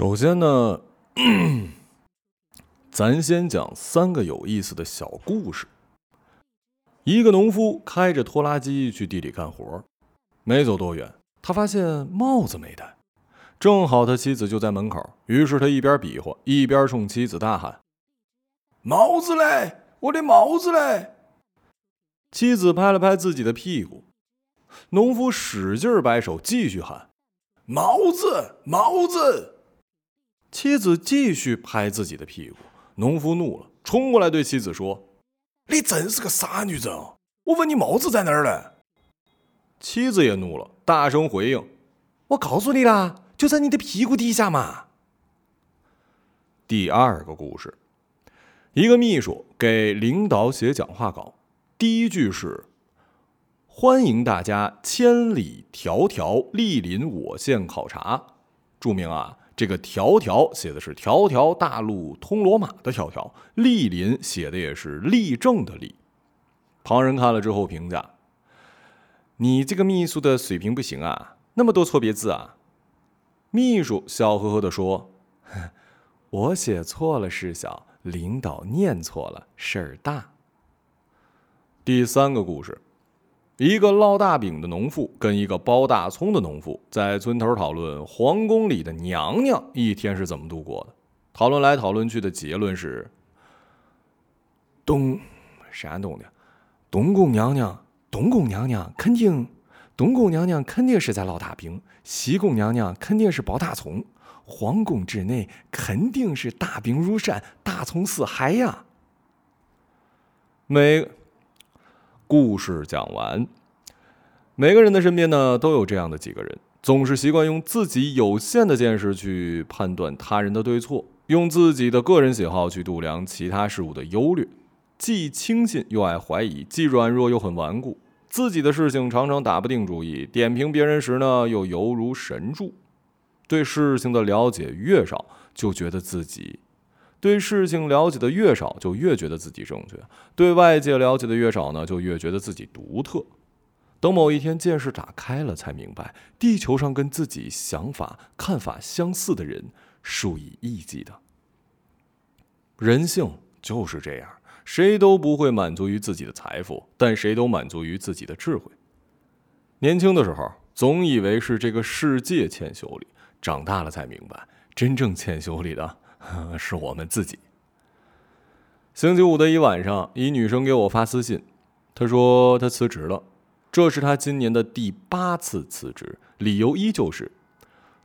首先呢，咱先讲三个有意思的小故事。一个农夫开着拖拉机去地里干活，没走多远，他发现帽子没戴，正好他妻子就在门口，于是他一边比划，一边冲妻子大喊：“帽子嘞，我的帽子嘞！”妻子拍了拍自己的屁股，农夫使劲摆手，继续喊：“帽子，帽子！”妻子继续拍自己的屁股，农夫怒了，冲过来对妻子说：“你真是个傻女人！我问你帽子在哪儿呢？”妻子也怒了，大声回应：“我告诉你啦，就在你的屁股底下嘛。”第二个故事，一个秘书给领导写讲话稿，第一句是：“欢迎大家千里迢迢莅临我县考察。”注明啊。这个“条条”写的是“条条大路通罗马”的“条条”，“莅临”写的也是“立正”的“立”。旁人看了之后评价：“你这个秘书的水平不行啊，那么多错别字啊！”秘书笑呵呵地说：“我写错了事小，领导念错了事儿大。”第三个故事。一个烙大饼的农妇跟一个包大葱的农妇在村头讨论皇宫里的娘娘一天是怎么度过的。讨论来讨论去的结论是：东，山东的东宫娘娘，东宫娘娘肯定，东宫娘娘肯定是在烙大饼，西宫娘娘肯定是包大葱，皇宫之内肯定是大饼如山，大葱似海呀。每。故事讲完，每个人的身边呢都有这样的几个人，总是习惯用自己有限的见识去判断他人的对错，用自己的个人喜好去度量其他事物的优劣，既轻信又爱怀疑，既软弱又很顽固，自己的事情常常打不定主意，点评别人时呢又犹如神助，对事情的了解越少，就觉得自己。对事情了解的越少，就越觉得自己正确；对外界了解的越少呢，就越觉得自己独特。等某一天见识打开了，才明白，地球上跟自己想法、看法相似的人数以亿计的。人性就是这样，谁都不会满足于自己的财富，但谁都满足于自己的智慧。年轻的时候，总以为是这个世界欠修理；长大了才明白，真正欠修理的。是我们自己。星期五的一晚上，一女生给我发私信，她说她辞职了，这是她今年的第八次辞职，理由依旧是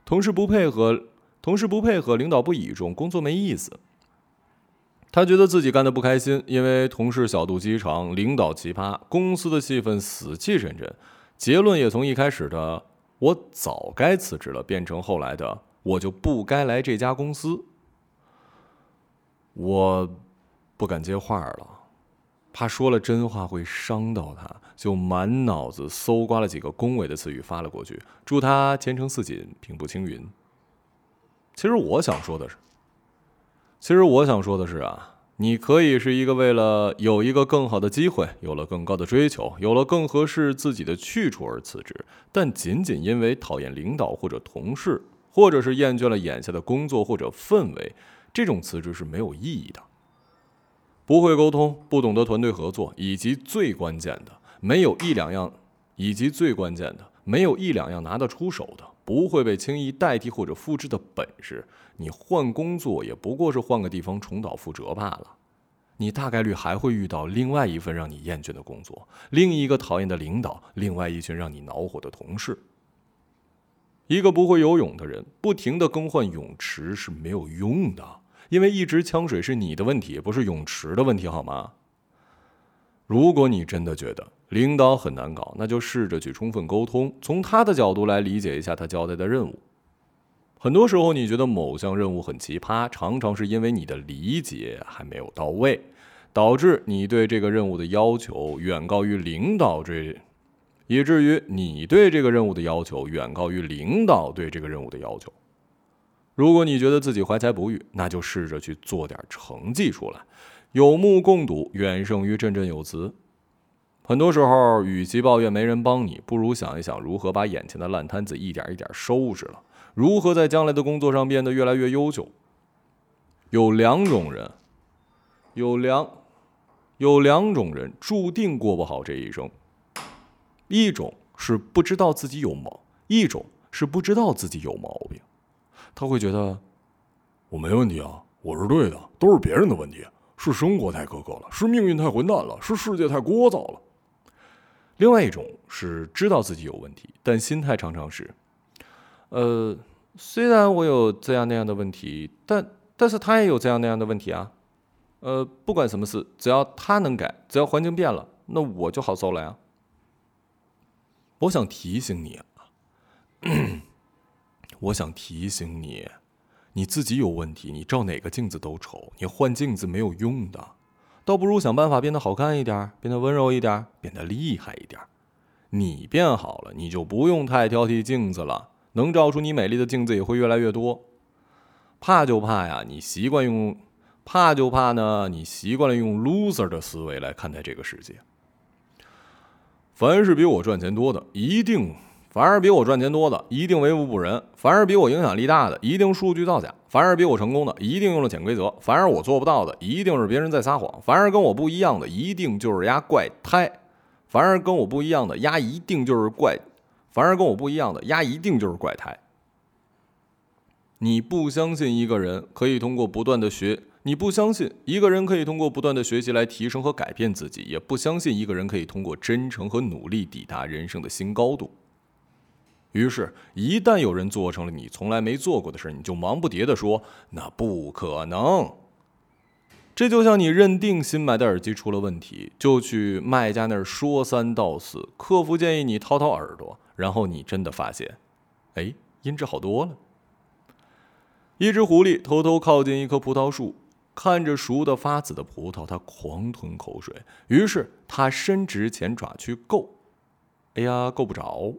同事不配合，同事不配合，领导不倚重，工作没意思。她觉得自己干的不开心，因为同事小肚鸡肠，领导奇葩，公司的气氛死气沉沉。结论也从一开始的“我早该辞职了”变成后来的“我就不该来这家公司”。我不敢接话了，怕说了真话会伤到他，就满脑子搜刮了几个恭维的词语发了过去，祝他前程似锦，平步青云。其实我想说的是，其实我想说的是啊，你可以是一个为了有一个更好的机会，有了更高的追求，有了更合适自己的去处而辞职，但仅仅因为讨厌领导或者同事，或者是厌倦了眼下的工作或者氛围。这种辞职是没有意义的。不会沟通，不懂得团队合作，以及最关键的，没有一两样，以及最关键的，没有一两样拿得出手的，不会被轻易代替或者复制的本事，你换工作也不过是换个地方重蹈覆辙罢了。你大概率还会遇到另外一份让你厌倦的工作，另一个讨厌的领导，另外一群让你恼火的同事。一个不会游泳的人，不停地更换泳池是没有用的。因为一直呛水是你的问题，不是泳池的问题，好吗？如果你真的觉得领导很难搞，那就试着去充分沟通，从他的角度来理解一下他交代的任务。很多时候，你觉得某项任务很奇葩，常常是因为你的理解还没有到位，导致你对这个任务的要求远高于领导这，以至于你对这个任务的要求远高于领导对这个任务的要求。如果你觉得自己怀才不遇，那就试着去做点成绩出来。有目共睹远胜于振振有词。很多时候，与其抱怨没人帮你，不如想一想如何把眼前的烂摊子一点一点收拾了。如何在将来的工作上变得越来越优秀。有两种人，有两有两种人注定过不好这一生。一种是不知道自己有毛，一种是不知道自己有毛病。他会觉得我没问题啊，我是对的，都是别人的问题，是生活太苛刻了，是命运太混蛋了，是世界太聒噪了。另外一种是知道自己有问题，但心态常常是，呃，虽然我有这样那样的问题，但但是他也有这样那样的问题啊。呃，不管什么事，只要他能改，只要环境变了，那我就好受了呀。我想提醒你啊，我想提醒你，你自己有问题，你照哪个镜子都丑，你换镜子没有用的。倒不如想办法变得好看一点，变得温柔一点，变得厉害一点。你变好了，你就不用太挑剔镜子了，能照出你美丽的镜子也会越来越多。怕就怕呀，你习惯用怕就怕呢，你习惯了用 loser 的思维来看待这个世界。凡是比我赚钱多的，一定。凡是比我赚钱多的，一定为富不仁；凡是比我影响力大的，一定数据造假；凡是比我成功的，一定用了潜规则；凡是我做不到的，一定是别人在撒谎；凡是跟我不一样的，一定就是丫怪胎；凡是跟我不一样的，丫一定就是怪；凡是跟我不一样的，丫一定就是怪胎。你不相信一个人可以通过不断的学？你不相信一个人可以通过不断的学习来提升和改变自己，也不相信一个人可以通过真诚和努力抵达人生的新高度。于是，一旦有人做成了你从来没做过的事，你就忙不迭地说：“那不可能。”这就像你认定新买的耳机出了问题，就去卖家那儿说三道四，客服建议你掏掏耳朵，然后你真的发现，哎，音质好多了。一只狐狸偷偷靠近一棵葡萄树，看着熟的发紫的葡萄，它狂吞口水。于是它伸直前爪去够，哎呀，够不着。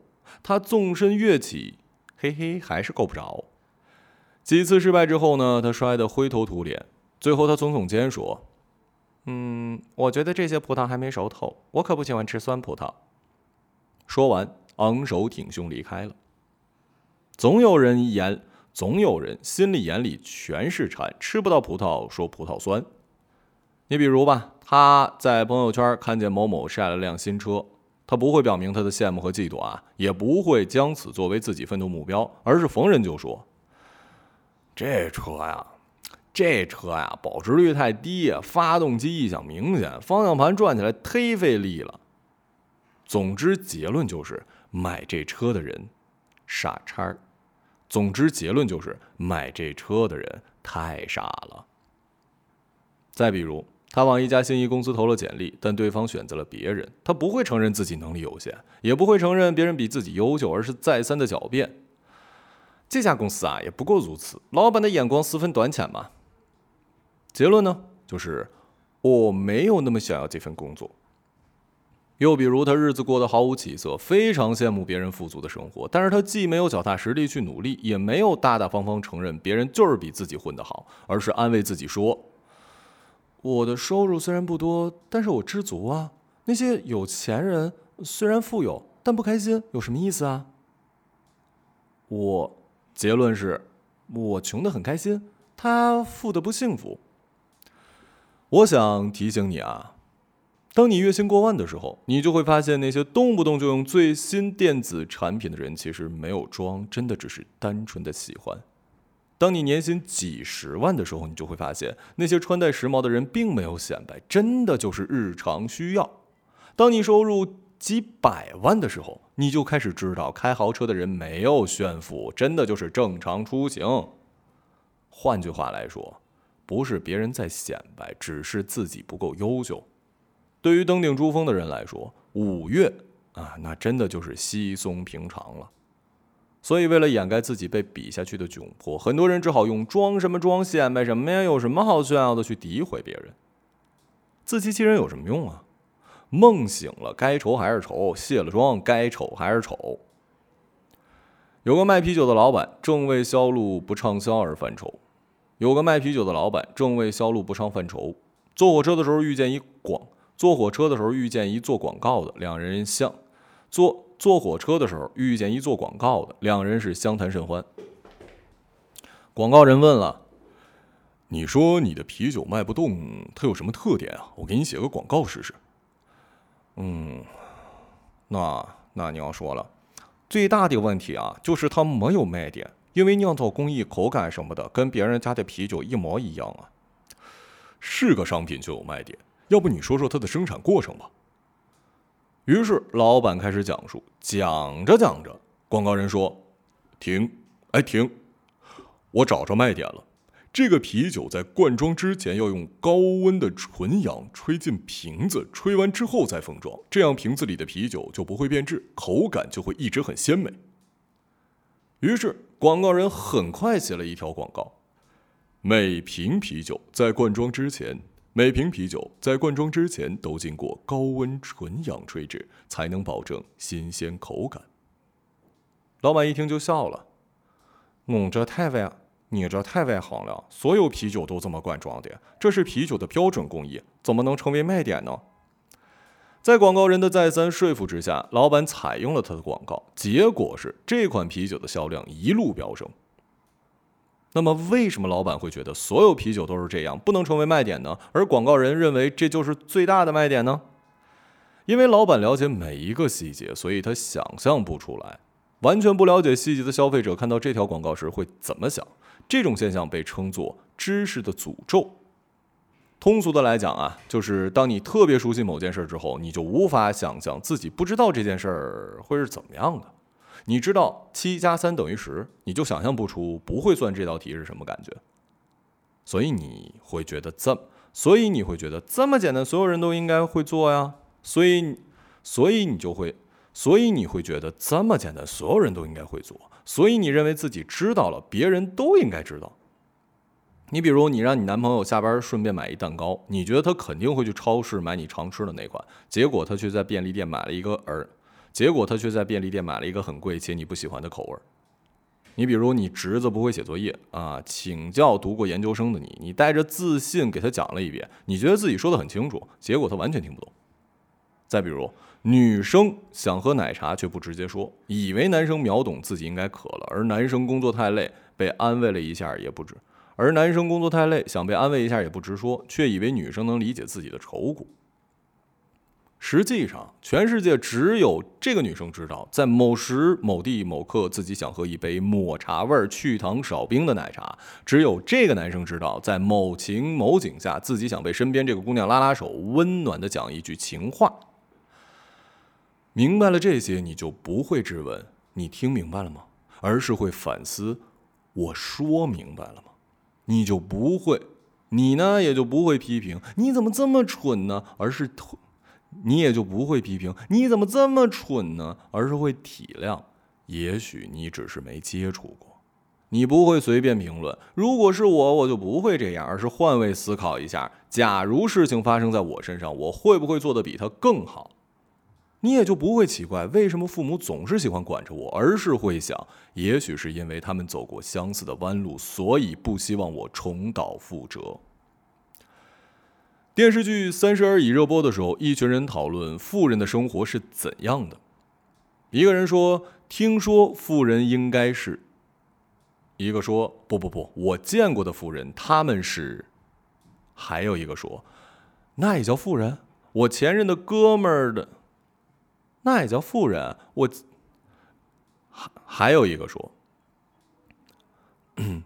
他纵身跃起，嘿嘿，还是够不着。几次失败之后呢？他摔得灰头土脸。最后，他耸耸肩说：“嗯，我觉得这些葡萄还没熟透。我可不喜欢吃酸葡萄。”说完，昂首挺胸离开了。总有人眼，总有人心里眼里全是馋，吃不到葡萄说葡萄酸。你比如吧，他在朋友圈看见某某晒了辆新车。他不会表明他的羡慕和嫉妒啊，也不会将此作为自己奋斗目标，而是逢人就说：“这车呀，这车呀，保值率太低，发动机异响明显，方向盘转起来忒费力了。”总之，结论就是买这车的人傻叉儿。总之，结论就是买这车的人太傻了。再比如。他往一家心仪公司投了简历，但对方选择了别人。他不会承认自己能力有限，也不会承认别人比自己优秀，而是再三的狡辩。这家公司啊，也不过如此。老板的眼光十分短浅嘛。结论呢，就是我没有那么想要这份工作。又比如，他日子过得毫无起色，非常羡慕别人富足的生活，但是他既没有脚踏实地去努力，也没有大大方方承认别人就是比自己混得好，而是安慰自己说。我的收入虽然不多，但是我知足啊。那些有钱人虽然富有，但不开心，有什么意思啊？我结论是，我穷的很开心，他富的不幸福。我想提醒你啊，当你月薪过万的时候，你就会发现那些动不动就用最新电子产品的人，其实没有装，真的只是单纯的喜欢。当你年薪几十万的时候，你就会发现那些穿戴时髦的人并没有显摆，真的就是日常需要。当你收入几百万的时候，你就开始知道开豪车的人没有炫富，真的就是正常出行。换句话来说，不是别人在显摆，只是自己不够优秀。对于登顶珠峰的人来说，五月啊，那真的就是稀松平常了。所以，为了掩盖自己被比下去的窘迫，很多人只好用装什么装、显摆什么呀？有什么好炫耀的？去诋毁别人，自欺欺人有什么用啊？梦醒了，该愁还是愁；卸了妆，该丑还是丑。有个卖啤酒的老板正为销路不畅销而犯愁。有个卖啤酒的老板正为销路不畅犯愁。坐火车的时候遇见一广，坐火车的时候遇见一做广告的，两人相坐。坐火车的时候遇见一做广告的，两人是相谈甚欢。广告人问了：“你说你的啤酒卖不动，它有什么特点啊？我给你写个广告试试。”嗯，那那你要说了，最大的问题啊，就是它没有卖点，因为酿造工艺、口感什么的，跟别人家的啤酒一模一样啊。是个商品就有卖点，要不你说说它的生产过程吧？于是老板开始讲述，讲着讲着，广告人说：“停，哎停，我找着卖点了。这个啤酒在灌装之前要用高温的纯氧吹进瓶子，吹完之后再封装，这样瓶子里的啤酒就不会变质，口感就会一直很鲜美。”于是广告人很快写了一条广告：每瓶啤酒在灌装之前。每瓶啤酒在灌装之前都经过高温纯氧吹制，才能保证新鲜口感。老板一听就笑了：“我这太外，你这太外行了。所有啤酒都这么灌装的，这是啤酒的标准工艺，怎么能成为卖点呢？”在广告人的再三说服之下，老板采用了他的广告，结果是这款啤酒的销量一路飙升。那么，为什么老板会觉得所有啤酒都是这样，不能成为卖点呢？而广告人认为这就是最大的卖点呢？因为老板了解每一个细节，所以他想象不出来。完全不了解细节的消费者看到这条广告时会怎么想？这种现象被称作“知识的诅咒”。通俗的来讲啊，就是当你特别熟悉某件事之后，你就无法想象自己不知道这件事儿会是怎么样的。你知道七加三等于十，你就想象不出不会算这道题是什么感觉，所以你会觉得这，所以你会觉得这么简单，所有人都应该会做呀，所以，所以你就会，所以你会觉得这么简单，所有人都应该会做，所以你认为自己知道了，别人都应该知道。你比如，你让你男朋友下班顺便买一蛋糕，你觉得他肯定会去超市买你常吃的那款，结果他却在便利店买了一个耳。结果他却在便利店买了一个很贵且你不喜欢的口味儿。你比如你侄子不会写作业啊，请教读过研究生的你，你带着自信给他讲了一遍，你觉得自己说的很清楚，结果他完全听不懂。再比如女生想喝奶茶却不直接说，以为男生秒懂自己应该渴了，而男生工作太累被安慰了一下也不止，而男生工作太累想被安慰一下也不直说，却以为女生能理解自己的愁苦。实际上，全世界只有这个女生知道，在某时某地某刻，自己想喝一杯抹茶味儿、去糖少冰的奶茶；只有这个男生知道，在某情某景下，自己想被身边这个姑娘拉拉手，温暖的讲一句情话。明白了这些，你就不会质问“你听明白了吗”，而是会反思“我说明白了吗”。你就不会，你呢也就不会批评“你怎么这么蠢呢”，而是。你也就不会批评你怎么这么蠢呢，而是会体谅。也许你只是没接触过，你不会随便评论。如果是我，我就不会这样，而是换位思考一下：假如事情发生在我身上，我会不会做得比他更好？你也就不会奇怪为什么父母总是喜欢管着我，而是会想：也许是因为他们走过相似的弯路，所以不希望我重蹈覆辙。电视剧《三十而已》热播的时候，一群人讨论富人的生活是怎样的。一个人说：“听说富人应该是……”一个说：“不不不，我见过的富人他们是……”还有一个说：“那也叫富人？我前任的哥们儿的，那也叫富人？我……”还还有一个说：“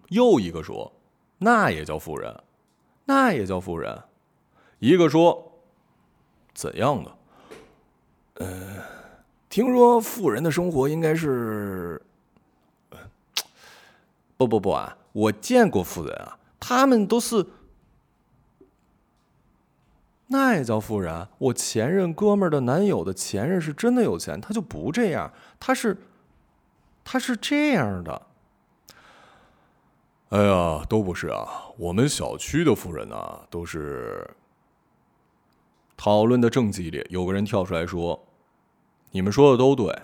又一个说，那也叫富人？那也叫富人？”一个说：“怎样的？呃，听说富人的生活应该是……不不不啊，我见过富人啊，他们都是……那也叫富人？我前任哥们儿的男友的前任是真的有钱，他就不这样，他是，他是这样的。哎呀，都不是啊，我们小区的富人啊，都是……”讨论的正激烈，有个人跳出来说：“你们说的都对，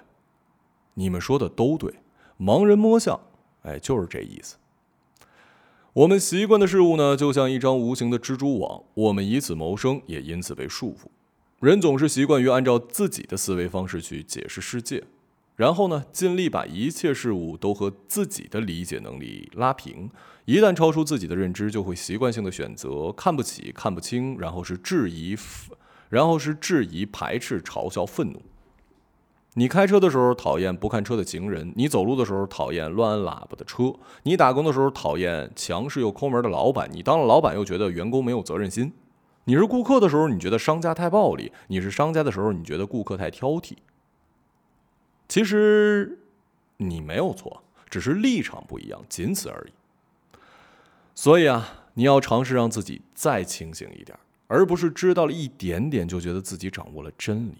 你们说的都对。盲人摸象，哎，就是这意思。我们习惯的事物呢，就像一张无形的蜘蛛网，我们以此谋生，也因此被束缚。人总是习惯于按照自己的思维方式去解释世界，然后呢，尽力把一切事物都和自己的理解能力拉平。一旦超出自己的认知，就会习惯性的选择看不起、看不清，然后是质疑，然后是质疑、排斥、嘲笑、愤怒。你开车的时候讨厌不看车的行人，你走路的时候讨厌乱按喇叭的车，你打工的时候讨厌强势又抠门的老板，你当了老板又觉得员工没有责任心，你是顾客的时候你觉得商家太暴力，你是商家的时候你觉得顾客太挑剔。其实你没有错，只是立场不一样，仅此而已。所以啊，你要尝试让自己再清醒一点，而不是知道了一点点就觉得自己掌握了真理。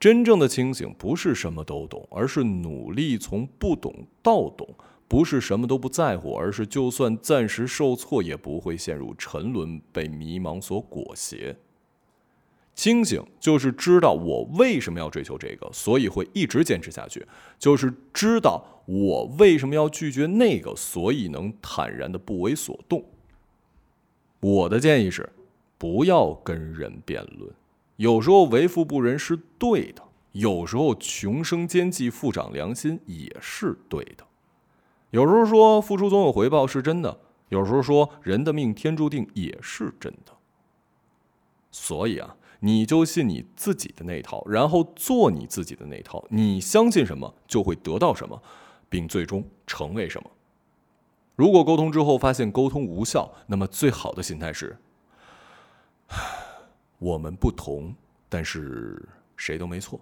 真正的清醒不是什么都懂，而是努力从不懂到懂；不是什么都不在乎，而是就算暂时受挫，也不会陷入沉沦，被迷茫所裹挟。清醒就是知道我为什么要追求这个，所以会一直坚持下去；就是知道我为什么要拒绝那个，所以能坦然的不为所动。我的建议是，不要跟人辩论。有时候为富不仁是对的，有时候穷生奸计，富长良心也是对的。有时候说付出总有回报是真的，有时候说人的命天注定也是真的。所以啊，你就信你自己的那套，然后做你自己的那套。你相信什么，就会得到什么，并最终成为什么。如果沟通之后发现沟通无效，那么最好的心态是。我们不同，但是谁都没错。